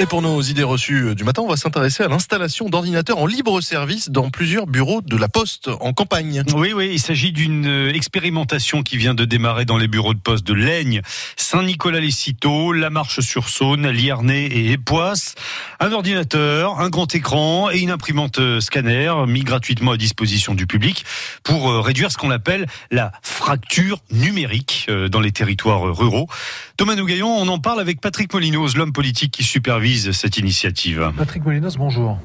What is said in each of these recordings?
Et pour nos idées reçues du matin, on va s'intéresser à l'installation d'ordinateurs en libre service dans plusieurs bureaux de la Poste en campagne. Oui, oui, il s'agit d'une expérimentation qui vient de démarrer dans les bureaux de poste de Laigne, Saint-Nicolas-les-Citeaux, La Marche-sur-Saône, Liernay et Époisse. Un ordinateur, un grand écran et une imprimante scanner mis gratuitement à disposition du public pour réduire ce qu'on appelle la fracture numérique dans les territoires ruraux. Thomas Nougaillon, on en parle avec Patrick Molinos, l'homme politique qui supervise cette initiative. Patrick Molinos, bonjour.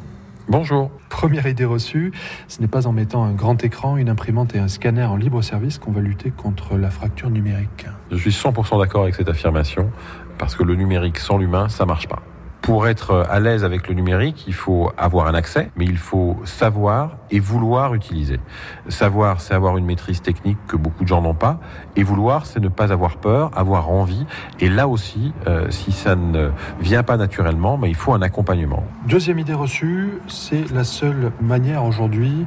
Bonjour. Première idée reçue, ce n'est pas en mettant un grand écran, une imprimante et un scanner en libre service qu'on va lutter contre la fracture numérique. Je suis 100% d'accord avec cette affirmation, parce que le numérique sans l'humain, ça marche pas. Pour être à l'aise avec le numérique, il faut avoir un accès, mais il faut savoir et vouloir utiliser. Savoir, c'est avoir une maîtrise technique que beaucoup de gens n'ont pas, et vouloir, c'est ne pas avoir peur, avoir envie. Et là aussi, euh, si ça ne vient pas naturellement, mais il faut un accompagnement. Deuxième idée reçue, c'est la seule manière aujourd'hui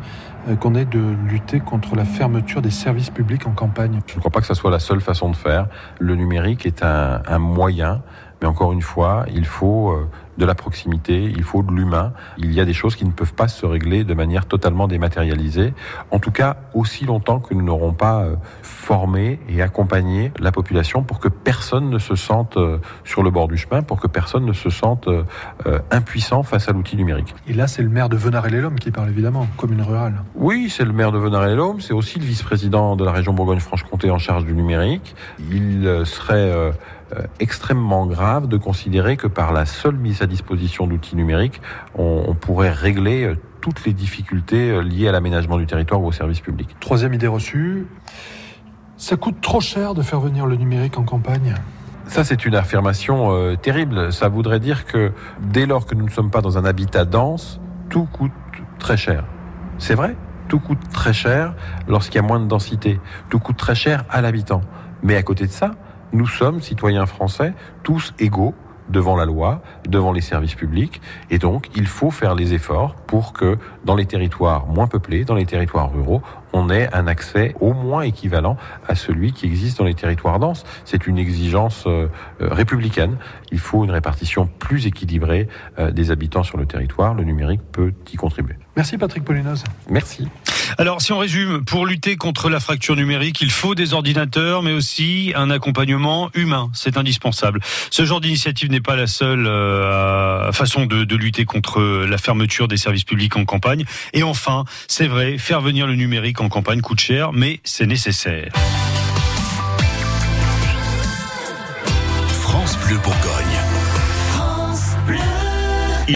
euh, qu'on ait de lutter contre la fermeture des services publics en campagne. Je ne crois pas que ça soit la seule façon de faire. Le numérique est un, un moyen mais encore une fois, il faut euh, de la proximité, il faut de l'humain. Il y a des choses qui ne peuvent pas se régler de manière totalement dématérialisée. En tout cas, aussi longtemps que nous n'aurons pas euh, formé et accompagné la population pour que personne ne se sente euh, sur le bord du chemin, pour que personne ne se sente impuissant face à l'outil numérique. Et là, c'est le maire de Venard-et-les-Lômes qui parle évidemment, commune rurale. Oui, c'est le maire de Venard-et-les-Lômes, c'est aussi le vice-président de la région Bourgogne-Franche-Comté en charge du numérique. Il serait euh, extrêmement grave de considérer que par la seule mise à disposition d'outils numériques, on, on, pourrait régler euh, toutes les difficultés euh, liées à l'aménagement du territoire ou au service public. Troisième idée reçue, ça coûte trop cher de faire venir le numérique en campagne. Ça, c'est une affirmation euh, terrible. Ça voudrait dire que dès lors que nous ne sommes pas dans un habitat dense, tout coûte très cher. C'est vrai, tout coûte très cher lorsqu'il y a moins de densité. Tout coûte très cher à l'habitant. Mais à côté de ça, nous sommes, citoyens français, tous égaux devant la loi, devant les services publics, et donc il faut faire les efforts pour que dans les territoires moins peuplés, dans les territoires ruraux, on ait un accès au moins équivalent à celui qui existe dans les territoires denses. C'est une exigence euh, républicaine. Il faut une répartition plus équilibrée euh, des habitants sur le territoire. Le numérique peut y contribuer. Merci Patrick Polinos. Merci. Alors, si on résume, pour lutter contre la fracture numérique, il faut des ordinateurs, mais aussi un accompagnement humain. C'est indispensable. Ce genre d'initiative n'est pas la seule euh, façon de, de, lutter contre la fermeture des services publics en campagne. Et enfin, c'est vrai, faire venir le numérique en campagne coûte cher, mais c'est nécessaire. France Bleu Bourgogne.